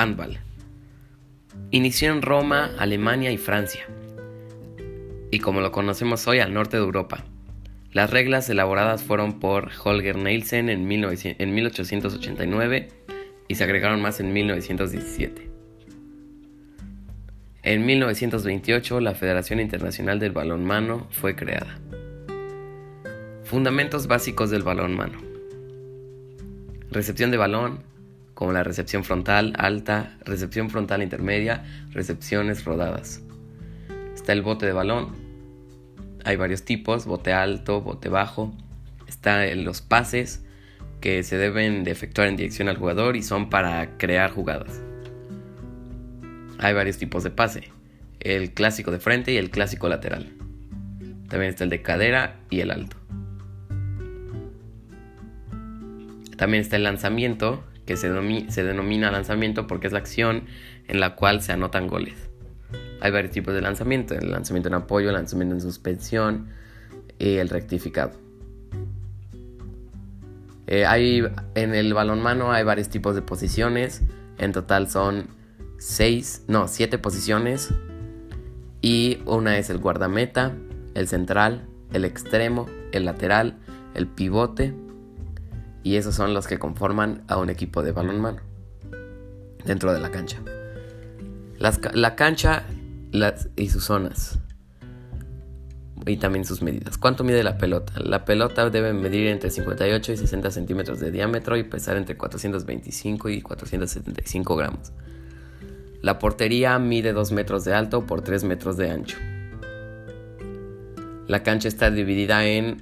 Handball. Inició en Roma, Alemania y Francia, y como lo conocemos hoy al norte de Europa. Las reglas elaboradas fueron por Holger Nielsen en, 1889 y se agregaron más en 1917. En 1928 la Federación Internacional del Balonmano fue creada. Fundamentos básicos del balonmano. Recepción de balón, como la recepción frontal alta, recepción frontal intermedia, recepciones rodadas. Está el bote de balón. Hay varios tipos, bote alto, bote bajo. Están los pases que se deben de efectuar en dirección al jugador y son para crear jugadas. Hay varios tipos de pase. El clásico de frente y el clásico lateral. También está el de cadera y el alto. También está el lanzamiento, se, denomina lanzamiento porque es la acción en la cual se anotan goles. Hay varios tipos de lanzamiento, el lanzamiento en apoyo, el lanzamiento en suspensión y el rectificado. Eh, hay, en el balonmano hay varios tipos de posiciones, en total son 6, no, 7 posiciones y una es el guardameta, el central, el extremo, el lateral, el pivote y esos son los que conforman a un equipo de balonmano dentro de la cancha. la cancha y sus zonas y también sus medidas. ¿Cuánto mide la pelota? La pelota debe medir entre 58 y 60 centímetros de diámetro y pesar entre 425 y 475 gramos. La portería mide 2 metros de alto por 3 metros de ancho. La cancha está dividida en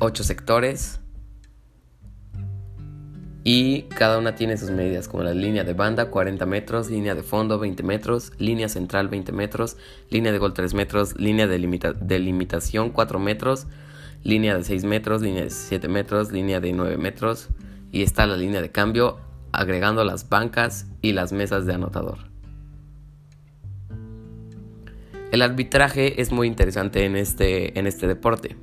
8 sectores y cada una tiene sus medidas, como la línea de banda 40 metros, línea de fondo 20 metros, línea central 20 metros, línea de gol 3 metros, línea de, limitación 4 metros, línea de 6 metros, línea de 7 metros, línea de 9 metros y está la línea de cambio agregando las bancas y las mesas de anotador. El arbitraje es muy interesante en este, en este deporte,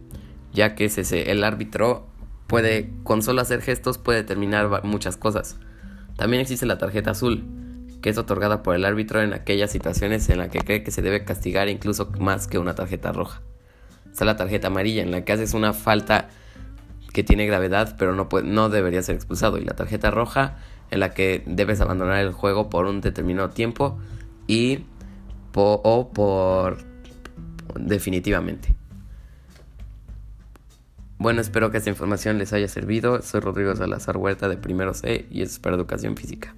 ya que es ese, el árbitro puede, con solo hacer gestos, puede determinar muchas cosas. También existe la tarjeta azul, que es otorgada por el árbitro en aquellas situaciones en las que cree que se debe castigar incluso más que una tarjeta roja. Está la tarjeta amarilla, en la que haces una falta que tiene gravedad, pero no, puede, no debería ser expulsado. Y la tarjeta roja, en la que debes abandonar el juego por un determinado tiempo y o por definitivamente. Bueno, espero que esta información les haya servido. Soy Rodrigo Salazar Huerta de Primero C y es para Educación Física.